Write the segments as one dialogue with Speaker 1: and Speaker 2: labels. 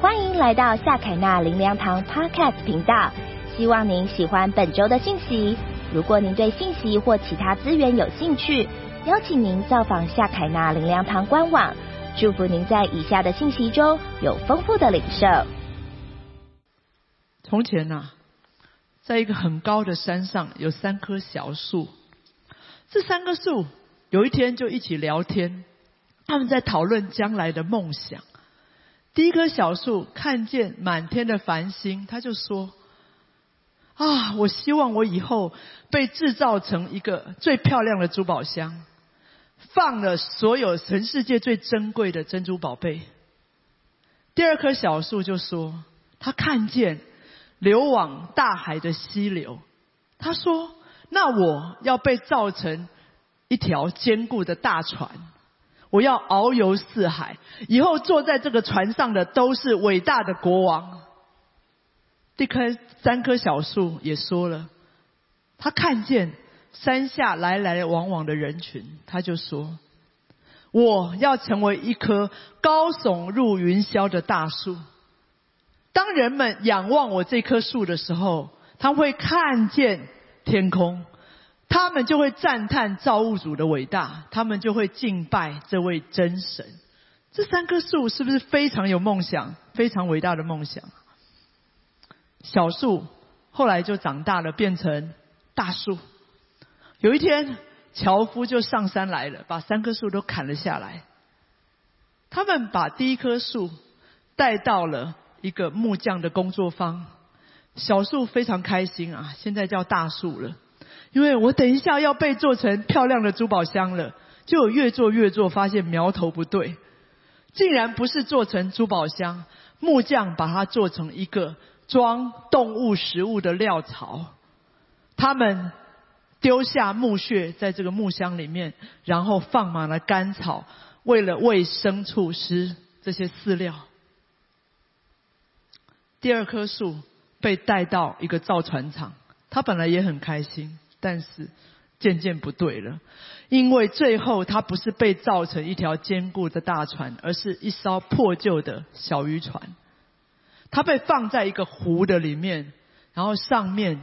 Speaker 1: 欢迎来到夏凯纳林良堂 Podcast 频道，希望您喜欢本周的信息。如果您对信息或其他资源有兴趣，邀请您造访夏凯纳林良堂官网。祝福您在以下的信息中有丰富的领受。
Speaker 2: 从前呐、在一个很高的山上有三棵小树，这三棵树有一天就一起聊天，他们在讨论将来的梦想。第一棵小树看见满天的繁星，他就说：“啊，我希望我以后被制造成一个最漂亮的珠宝箱，放了所有全世界最珍贵的珍珠宝贝。”第二棵小树就说：“他看见流往大海的溪流，他说：‘那我要被造成一条坚固的大船。’”我要遨游四海，以后坐在这个船上的都是伟大的国王。这棵三棵小树也说了，他看见山下来来往往的人群，他就说：“我要成为一棵高耸入云霄的大树。当人们仰望我这棵树的时候，他会看见天空。”他们就会赞叹造物主的伟大，他们就会敬拜这位真神。这三棵树是不是非常有梦想，非常伟大的梦想？小树后来就长大了，变成大树。有一天，樵夫就上山来了，把三棵树都砍了下来。他们把第一棵树带到了一个木匠的工作坊。小树非常开心啊，现在叫大树了。因为我等一下要被做成漂亮的珠宝箱了，就越做越做，发现苗头不对，竟然不是做成珠宝箱，木匠把它做成一个装动物食物的料槽。他们丢下木屑在这个木箱里面，然后放满了干草，为了喂牲畜吃这些饲料。第二棵树被带到一个造船厂，他本来也很开心。但是渐渐不对了，因为最后它不是被造成一条坚固的大船，而是一艘破旧的小渔船。它被放在一个湖的里面，然后上面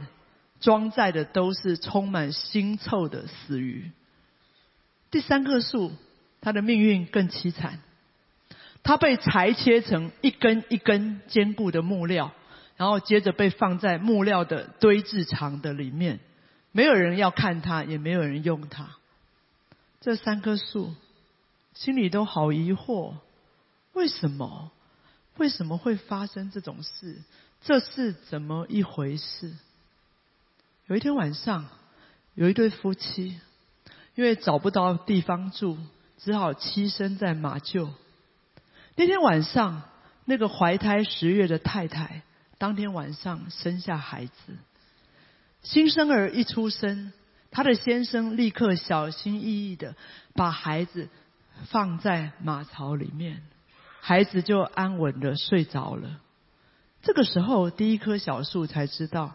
Speaker 2: 装载的都是充满腥臭的死鱼。第三棵树，它的命运更凄惨，它被裁切成一根一根坚固的木料，然后接着被放在木料的堆置场的里面。没有人要看它，也没有人用它。这三棵树心里都好疑惑：为什么？为什么会发生这种事？这是怎么一回事？有一天晚上，有一对夫妻因为找不到地方住，只好栖身在马厩。那天晚上，那个怀胎十月的太太，当天晚上生下孩子。新生儿一出生，他的先生立刻小心翼翼的把孩子放在马槽里面，孩子就安稳的睡着了。这个时候，第一棵小树才知道，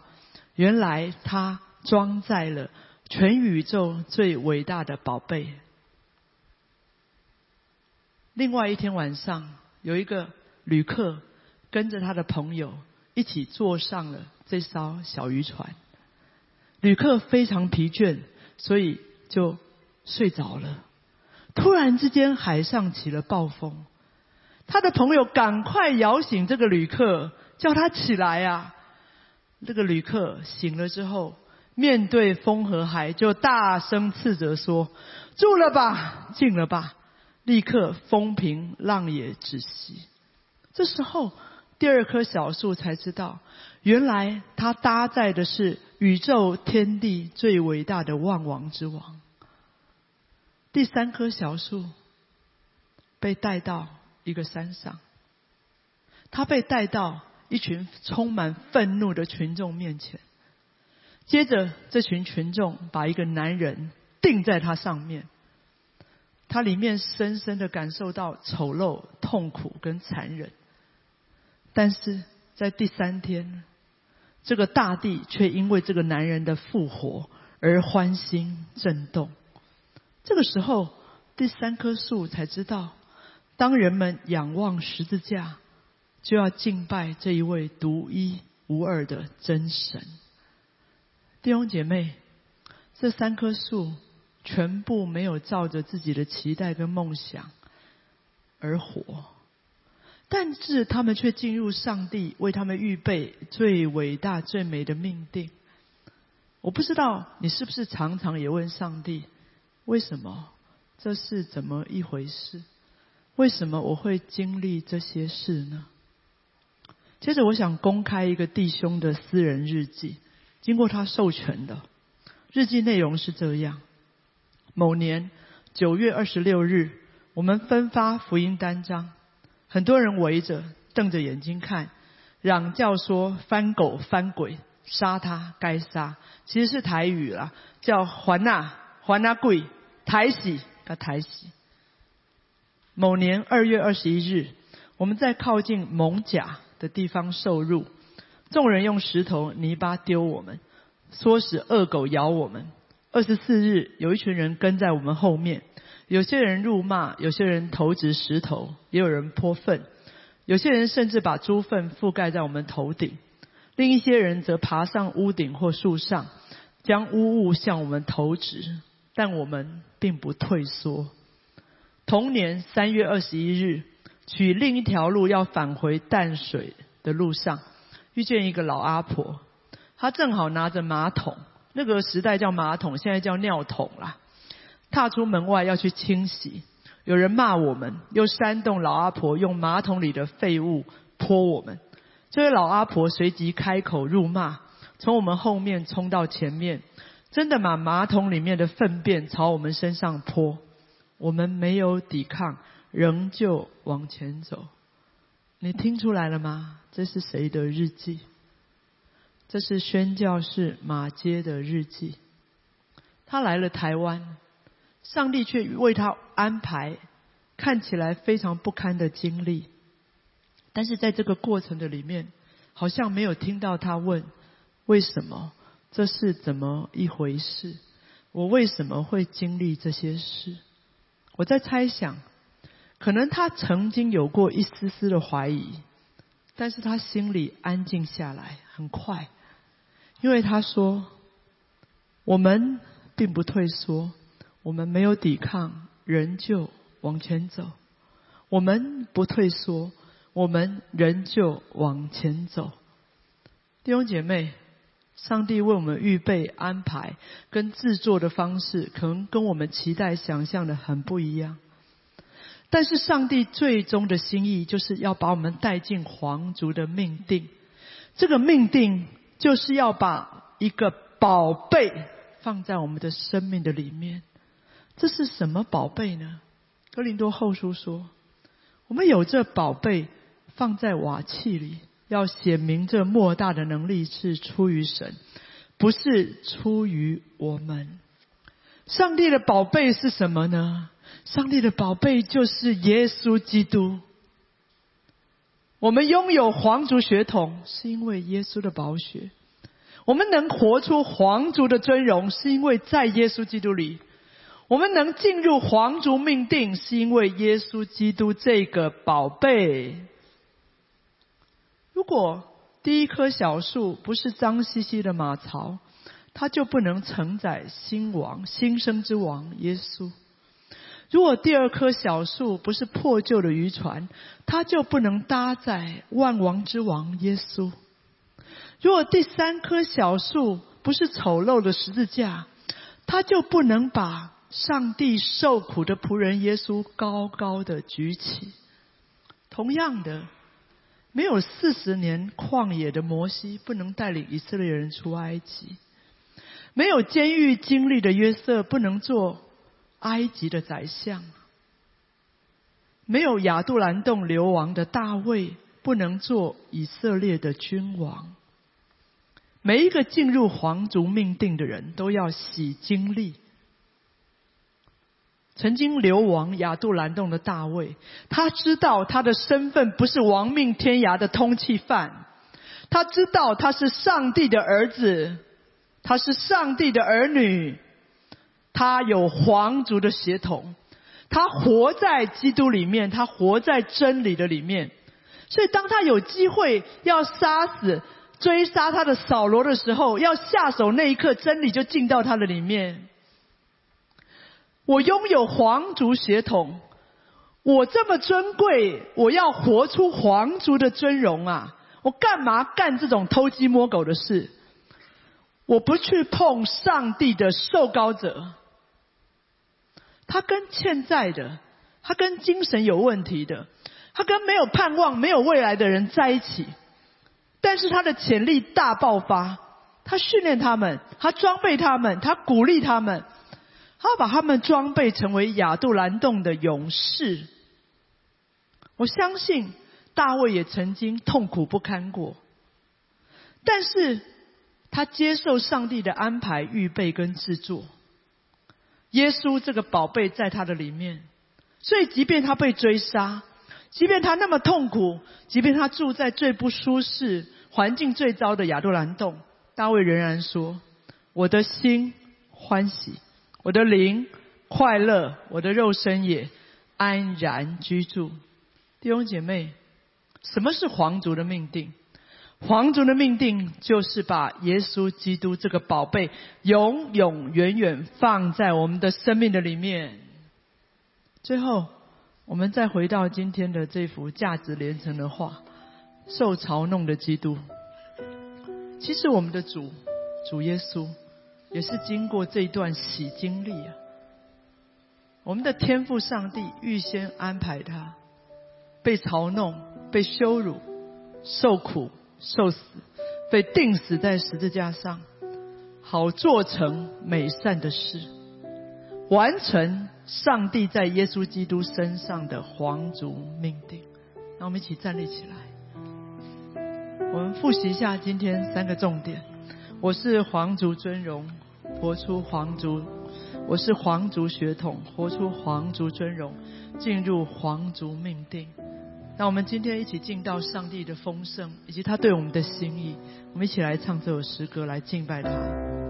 Speaker 2: 原来它装载了全宇宙最伟大的宝贝。另外一天晚上，有一个旅客跟着他的朋友一起坐上了这艘小渔船。旅客非常疲倦，所以就睡着了。突然之间，海上起了暴风，他的朋友赶快摇醒这个旅客，叫他起来啊！这个旅客醒了之后，面对风和海，就大声斥责说：“住了吧，静了吧！”立刻风平浪也止息。这时候，第二棵小树才知道，原来它搭载的是。宇宙天地最伟大的万王之王，第三棵小树被带到一个山上，他被带到一群充满愤怒的群众面前。接着，这群群众把一个男人钉在他上面，他里面深深的感受到丑陋、痛苦跟残忍。但是在第三天。这个大地却因为这个男人的复活而欢欣震动。这个时候，第三棵树才知道，当人们仰望十字架，就要敬拜这一位独一无二的真神。弟兄姐妹，这三棵树全部没有照着自己的期待跟梦想而活，但是他们却进入上帝为他们预备最伟大、最美的命定。我不知道你是不是常常也问上帝：为什么？这是怎么一回事？为什么我会经历这些事呢？接着，我想公开一个弟兄的私人日记，经过他授权的。日记内容是这样：某年九月二十六日，我们分发福音单张，很多人围着，瞪着眼睛看，嚷叫说：“翻狗翻鬼，杀他，该杀！”其实是台语啦，叫“还那还那贵台喜”。他抬起。某年二月二十一日，我们在靠近蒙甲的地方受辱，众人用石头、泥巴丢我们，唆使恶狗咬我们。二十四日，有一群人跟在我们后面，有些人辱骂，有些人投掷石头，也有人泼粪，有些人甚至把猪粪覆盖在我们头顶，另一些人则爬上屋顶或树上，将污物向我们投掷。但我们并不退缩。同年三月二十一日，取另一条路要返回淡水的路上，遇见一个老阿婆，她正好拿着马桶，那个时代叫马桶，现在叫尿桶啦。踏出门外要去清洗，有人骂我们，又煽动老阿婆用马桶里的废物泼我们。这位老阿婆随即开口辱骂，从我们后面冲到前面。真的把马桶里面的粪便朝我们身上泼，我们没有抵抗，仍旧往前走。你听出来了吗？这是谁的日记？这是宣教士马街的日记。他来了台湾，上帝却为他安排看起来非常不堪的经历，但是在这个过程的里面，好像没有听到他问为什么。这是怎么一回事？我为什么会经历这些事？我在猜想，可能他曾经有过一丝丝的怀疑，但是他心里安静下来，很快，因为他说：“我们并不退缩，我们没有抵抗，仍旧往前走。我们不退缩，我们仍旧往前走。”弟兄姐妹。上帝为我们预备安排跟制作的方式，可能跟我们期待想象的很不一样。但是上帝最终的心意，就是要把我们带进皇族的命定。这个命定，就是要把一个宝贝放在我们的生命的里面。这是什么宝贝呢？哥林多后书说，我们有这宝贝放在瓦器里。要显明这莫大的能力是出于神，不是出于我们。上帝的宝贝是什么呢？上帝的宝贝就是耶稣基督。我们拥有皇族血统，是因为耶稣的宝血；我们能活出皇族的尊荣，是因为在耶稣基督里；我们能进入皇族命定，是因为耶稣基督这个宝贝。如果第一棵小树不是脏兮兮的马槽，它就不能承载新王、新生之王耶稣；如果第二棵小树不是破旧的渔船，它就不能搭载万王之王耶稣；如果第三棵小树不是丑陋的十字架，它就不能把上帝受苦的仆人耶稣高高的举起。同样的。没有四十年旷野的摩西不能带领以色列人出埃及；没有监狱经历的约瑟不能做埃及的宰相；没有亚杜兰洞流亡的大卫不能做以色列的君王。每一个进入皇族命定的人都要洗经历。曾经流亡亚杜兰洞的大卫，他知道他的身份不是亡命天涯的通缉犯，他知道他是上帝的儿子，他是上帝的儿女，他有皇族的血统，他活在基督里面，他活在真理的里面。所以当他有机会要杀死、追杀他的扫罗的时候，要下手那一刻，真理就进到他的里面。我拥有皇族血统，我这么尊贵，我要活出皇族的尊荣啊！我干嘛干这种偷鸡摸狗的事？我不去碰上帝的受膏者，他跟欠债的，他跟精神有问题的，他跟没有盼望、没有未来的人在一起，但是他的潜力大爆发，他训练他们，他装备他们，他鼓励他们。他把他们装备成为亚杜兰洞的勇士。我相信大卫也曾经痛苦不堪过，但是他接受上帝的安排、预备跟制作。耶稣这个宝贝在他的里面，所以即便他被追杀，即便他那么痛苦，即便他住在最不舒适、环境最糟的亚杜兰洞，大卫仍然说：“我的心欢喜。”我的灵快乐，我的肉身也安然居住。弟兄姐妹，什么是皇族的命定？皇族的命定就是把耶稣基督这个宝贝永永远远放在我们的生命的里面。最后，我们再回到今天的这幅价值连城的画：受嘲弄的基督。其实，我们的主主耶稣。也是经过这一段喜经历啊，我们的天赋上帝预先安排他被嘲弄、被羞辱、受苦、受死，被钉死在十字架上，好做成美善的事，完成上帝在耶稣基督身上的皇族命定。让我们一起站立起来，我们复习一下今天三个重点。我是皇族尊荣。活出皇族，我是皇族血统，活出皇族尊荣，进入皇族命定。那我们今天一起敬到上帝的丰盛，以及他对我们的心意，我们一起来唱这首诗歌，来敬拜他。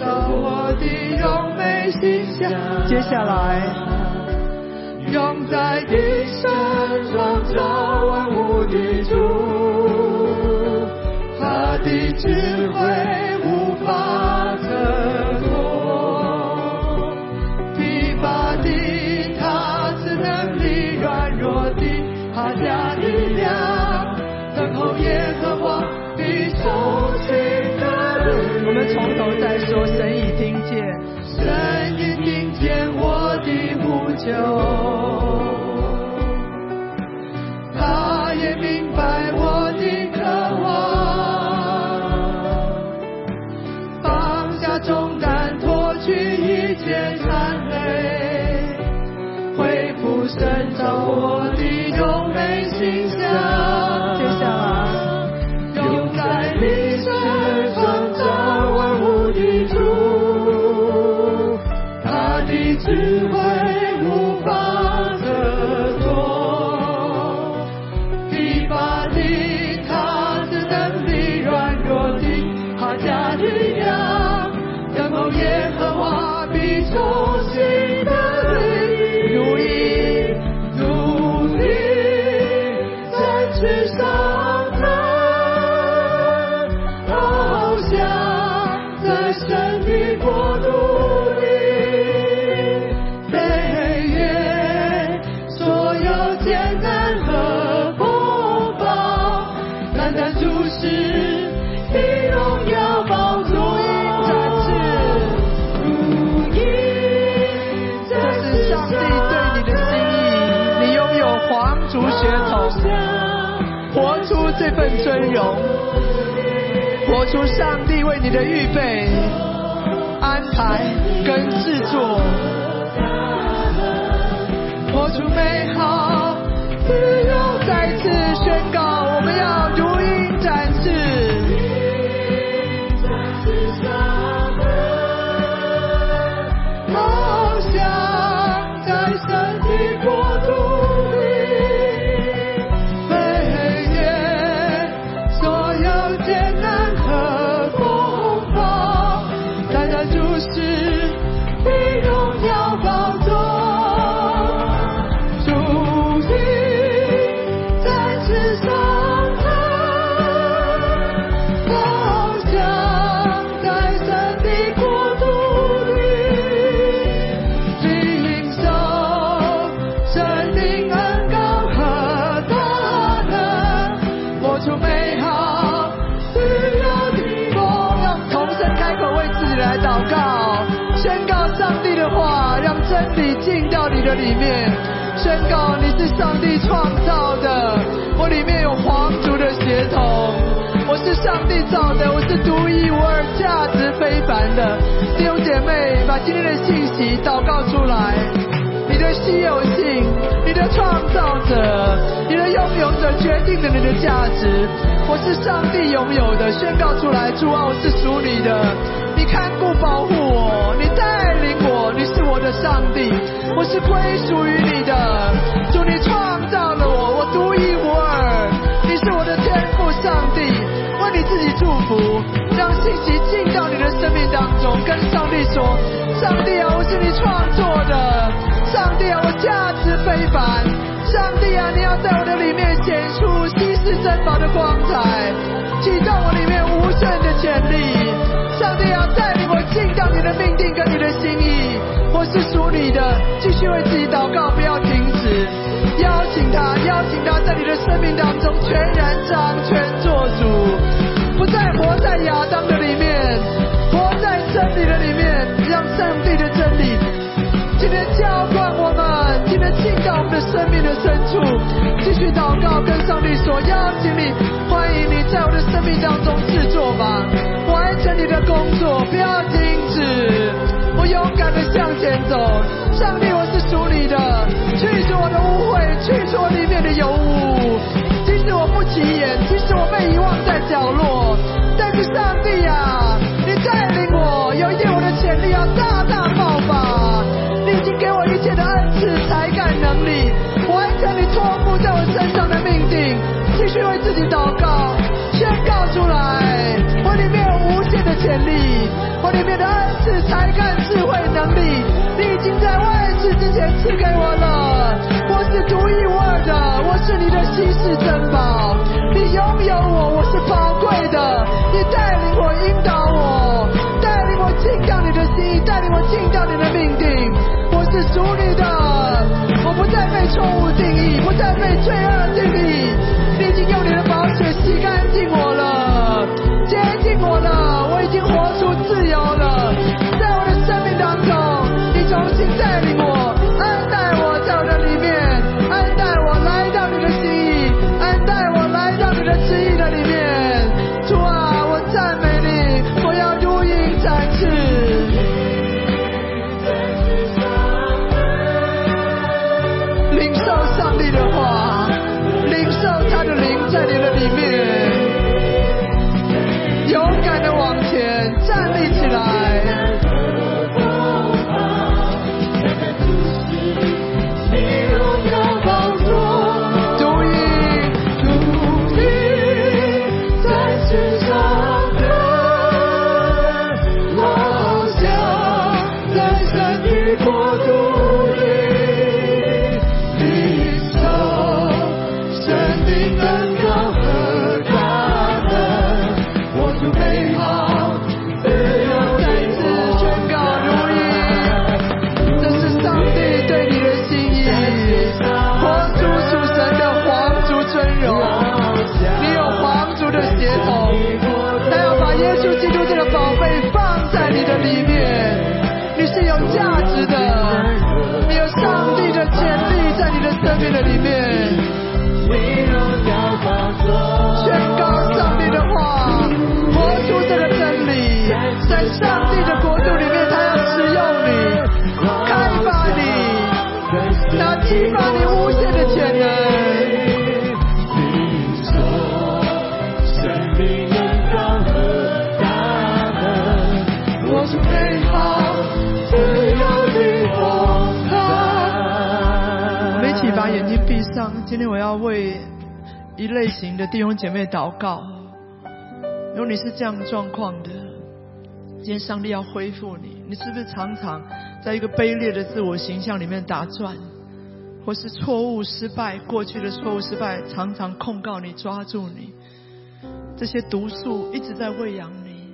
Speaker 2: 到我的永美心下，接下来用在一生创造万物的主，他的智慧。从头再说，神已听见，神已听见我的呼。求，他也明白我的渴望，放下重担，脱去一切残累，恢复神造我的荣美形象。活出这份尊荣，活出上帝为你的预备、安排跟制作，活出美好，自由。
Speaker 3: 里面，宣告你是上帝创造的，我里面有皇族的血统，我是上帝造的，我是独一无二、价值非凡的。弟兄姐妹，把今天的信息祷告出来，你的稀有性，你的创造者，你的拥有者决定了你的价值。我是上帝拥有的，宣告出来，主啊，我是属你的，你看顾保护我，你我，的上帝，我是归属于你的。主，你创造了我，我独一无二，你是我的天赋，上帝，为你自己祝福，让信息进到你的生命当中，跟上帝说，上帝啊，我是你创作的，上帝啊，我价值非凡，上帝啊，你要在我的里面显出稀世珍宝的光彩，启动我里面无限的潜力。上帝啊，带领我进到你的命定跟你的心意，我是属你的，继续为自己祷告，不要停止，邀请他，邀请他在你的生命当中全然掌权做主，不再活在亚当的里面，活在真理的里面，让上帝的真理今天浇灌我们，今天进到我们的生命的深处，继续祷告，跟上帝说，邀请你，欢迎你在我的生命当中制作吧，完成你的工作，不要停止，勇敢的向前走，上帝，我是属你的，去除我的污秽，去除我里面的油污，即使我不起眼，即使我被遗忘在角落，但是上帝啊，你带领我，有一天我的潜力要大大爆发。你已经给我一切的恩赐、才干、能力，完成你托付在我身上的命定。继续为自己祷告，宣告出来，我里面有无限的潜力，我里面的恩赐、才干、能力，你已经在万世之前赐给我了。我是独一无二的，我是你的稀世珍宝，你拥有我，我是宝贵的，你带领我、引导我，带领我进到你的心意，带领我进到你的命定。我是属你的，我不再被错误定义，不再被罪恶定义。你已经用你的宝血洗干净我了，洁净我了，我已经活出自由了。生命把
Speaker 2: 眼睛闭上。今天我要为一类型的弟兄姐妹祷告。如果你是这样状况的，今天上帝要恢复你。你是不是常常在一个卑劣的自我形象里面打转，或是错误失败，过去的错误失败常常控告你、抓住你，这些毒素一直在喂养你。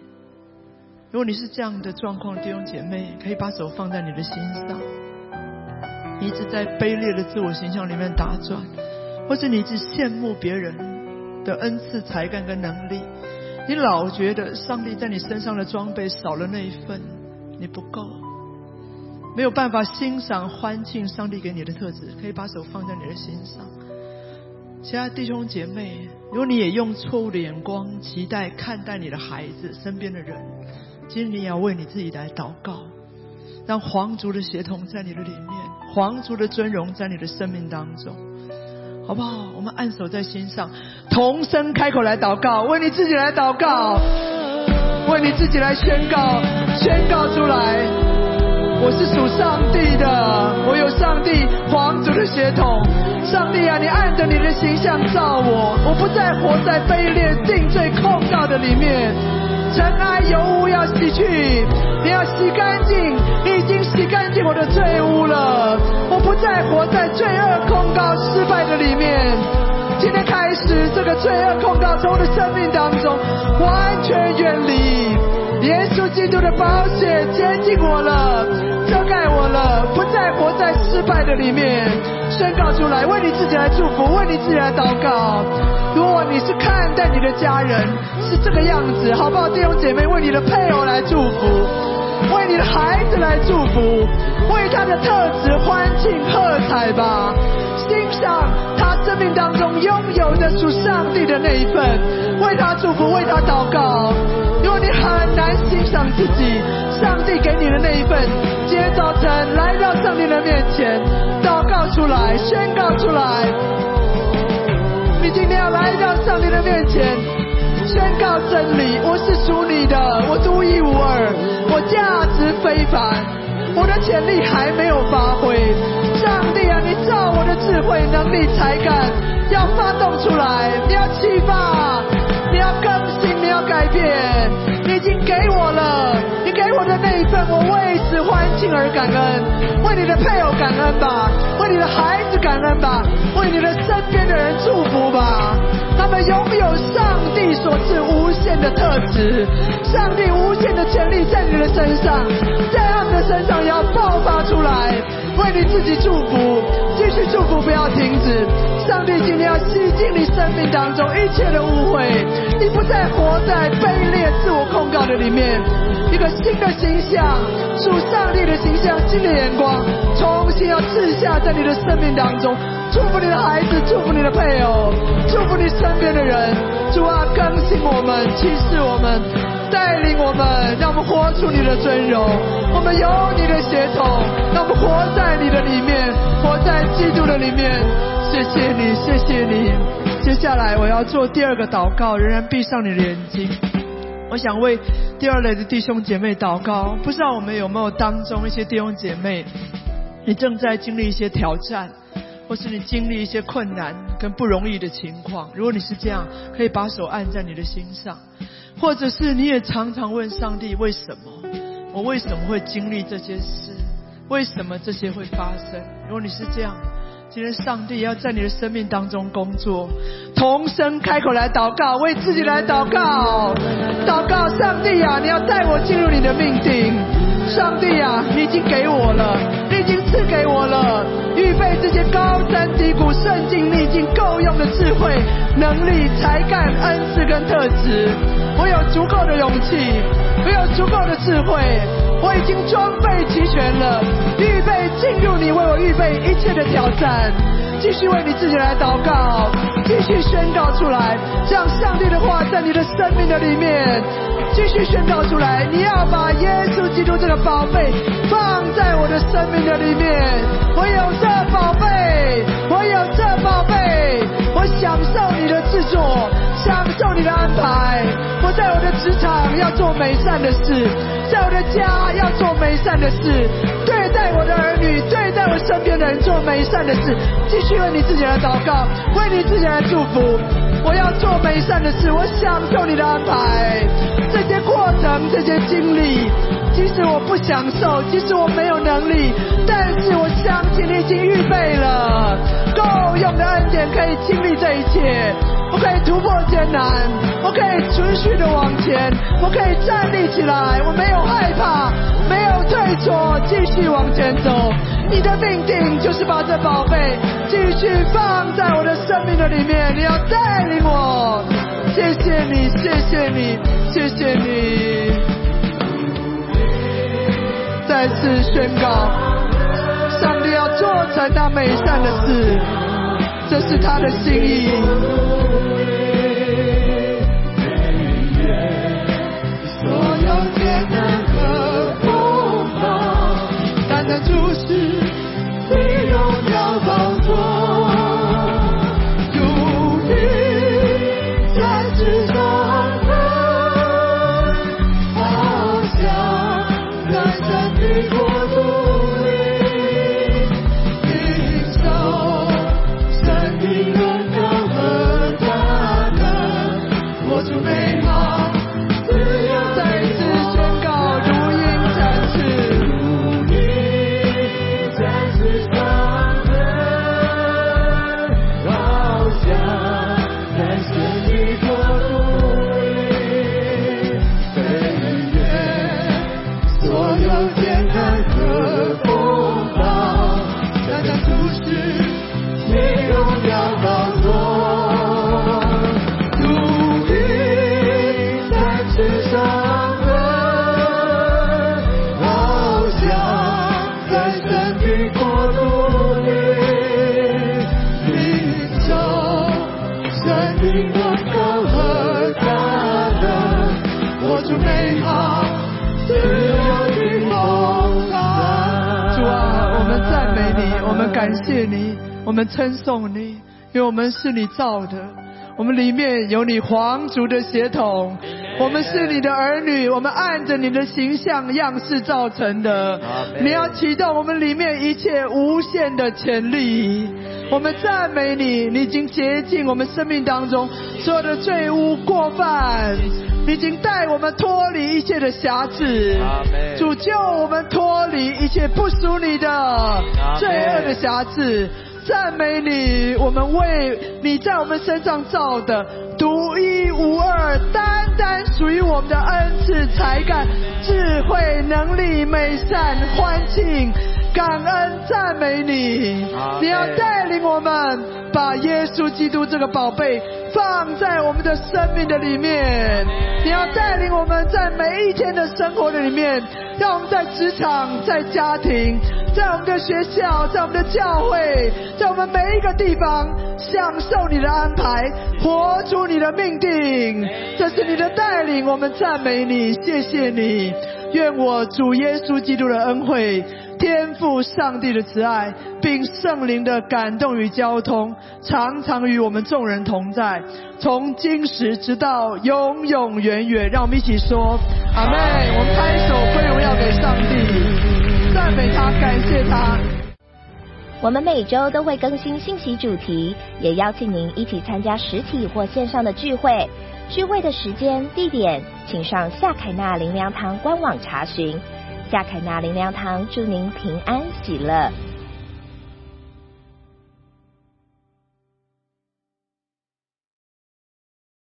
Speaker 2: 如果你是这样的状况，弟兄姐妹可以把手放在你的心上。你一直在卑劣的自我形象里面打转，或者你一直羡慕别人的恩赐、才干跟能力，你老觉得上帝在你身上的装备少了那一份，你不够。没有办法欣赏欢庆上帝给你的特质，可以把手放在你的心上。其他弟兄姐妹，如果你也用错误的眼光期待看待你的孩子、身边的人，今天你也要为你自己来祷告，让皇族的协同在你的里面，皇族的尊荣在你的生命当中，好不好？我们按手在心上，同声开口来祷告，为你自己来祷告，为你自己来宣告，宣告出来。我是属上帝的，我有上帝皇族的血统。上帝啊，你按着你的形象造我，我不再活在卑劣、定罪、控告的里面。尘埃油污要洗去，你要洗干净，你已经洗干净我的罪污了。我不再活在罪恶、控告、失败的里面。今天开始，这个罪恶、控告从我的生命当中完全远离。耶稣基督的宝血接近我了，遮盖我了，不再活在失败的里面。宣告出来，为你自己来祝福，为你自己来祷告。你是看待你的家人是这个样子，好不好？弟兄姐妹，为你的配偶来祝福，为你的孩子来祝福，为他的特质欢庆喝彩吧。欣赏他生命当中拥有的属上帝的那一份，为他祝福，为他祷告。如果你很难欣赏自己，上帝给你的那一份，今天早晨来到上帝的面前，祷告出来，宣告出来。你今天要来到上帝的面前，宣告真理。我是属你的，我独一无二，我价值非凡，我的潜力还没有发挥。上帝啊，你造我的智慧、能力、才干，要发动出来，你要启发，你要更新，你要改变，你已经给我了，你给我的那一份，我为此欢庆而感恩，为你的配偶感恩吧，为你的孩子感恩吧，为你的身边的人祝福，拥有上帝所赐无的特质，上帝无限的权力在你的身上，在他们的身上要爆发出来。为你自己祝福，继续祝福，不要停止。上帝今天要洗净你生命当中一切的误会，你不再活在卑劣、自我控告的里面。一个新的形象，属上帝的形象，新的眼光，重新要赐下在你的生命当中。祝福你的孩子，祝福你的配偶，祝福你身边的人。主啊，更新我们，启示我们，带领我们，让我们活出你的尊荣。我们有你的血统，让我们活在你的里面，活在基督的里面。谢谢你，谢谢你。接下来我要做第二个祷告，仍然闭上你的眼睛。我想为第二类的弟兄姐妹祷告。不知道我们有没有当中一些弟兄姐妹，你正在经历一些挑战。或是你经历一些困难跟不容易的情况，如果你是这样，可以把手按在你的心上；或者是你也常常问上帝：为什么我为什么会经历这些事？为什么这些会发生？如果你是这样，今天上帝要在你的生命当中工作，同声开口来祷告，为自己来祷告，祷告上帝啊，你要带我进入你的命定。上帝啊，你已经给我了，你已经赐给我了，预备这些高山低谷、顺境逆境够用的智慧、能力、才干、恩赐跟特质。我有足够的勇气，我有足够的智慧，我已经装备齐全了，预备进入你为我预备一切的挑战。继续为你自己来祷告，继续宣告出来，让上帝的话在你的生命的里面。继续宣告出来，你要把耶稣基督这个宝贝放在我的生命的里面。我有这宝贝，我有这宝贝，我享受你的制作，享受你的安排。我在我的职场要做美善的事，在我的家要做美善的事，待我的儿女，对待我身边的人做美善的事。继续为你自己来祷告，为你自己来祝福。我要做美善的事，我享受你的安排。这些过程，这些经历，即使我不享受，即使我没有能力，但是我相信你已经预备了够用的恩典，可以经历这一切。我可以突破艰难，我可以持续的往前，我可以站立起来，我没有害怕，没有退缩，继续往前走。你的命定就是把这宝贝继续放在我的生命的里面，你要带领我。谢谢你，谢谢你，谢谢你。再
Speaker 3: 次宣告，上帝要做成他美善的事，这是他的心意。所有艰难和风暴，单单注视谢你，我们称颂你，因为我们是你造的。我们里面有你皇族的血统，我们是你的儿女，我们按着你的形象样式造成的。你要启动我们里面一切无限的潜力。我们赞美你，你已经洁净我们生命当中所有的罪污过犯，你已经带我们脱离一切的瑕疵，主救我们脱离一切不属你的罪恶的瑕疵。赞美你，我们为你在我们身上造的独一无二、单单属于我们的恩赐、才干、智慧、能力、美善、欢庆。感恩赞美你，你要带领我们把耶稣基督这个宝贝放在我们的生命的里面。你要带领我们在每一天的生活的里面，让我们在职场、在家庭、在我们的学校、在我们的教会，在我们每一个地方享受你的安排，活出你的命定。这是你的带领，我们赞美你，谢谢你。愿我主耶稣基督的恩惠。天赋上帝的慈爱，并圣灵的感动与交通，常常与我们众人同在，从今时直到永永远远。让我们一起说阿妹，我们拍手归荣耀给上帝，赞美他，感谢他。
Speaker 1: 我们每周都会更新信息主题，也邀请您一起参加实体或线上的聚会。聚会的时间、地点，请上夏凯纳灵粮堂官网查询。夏凯纳灵粮堂祝您平安喜乐。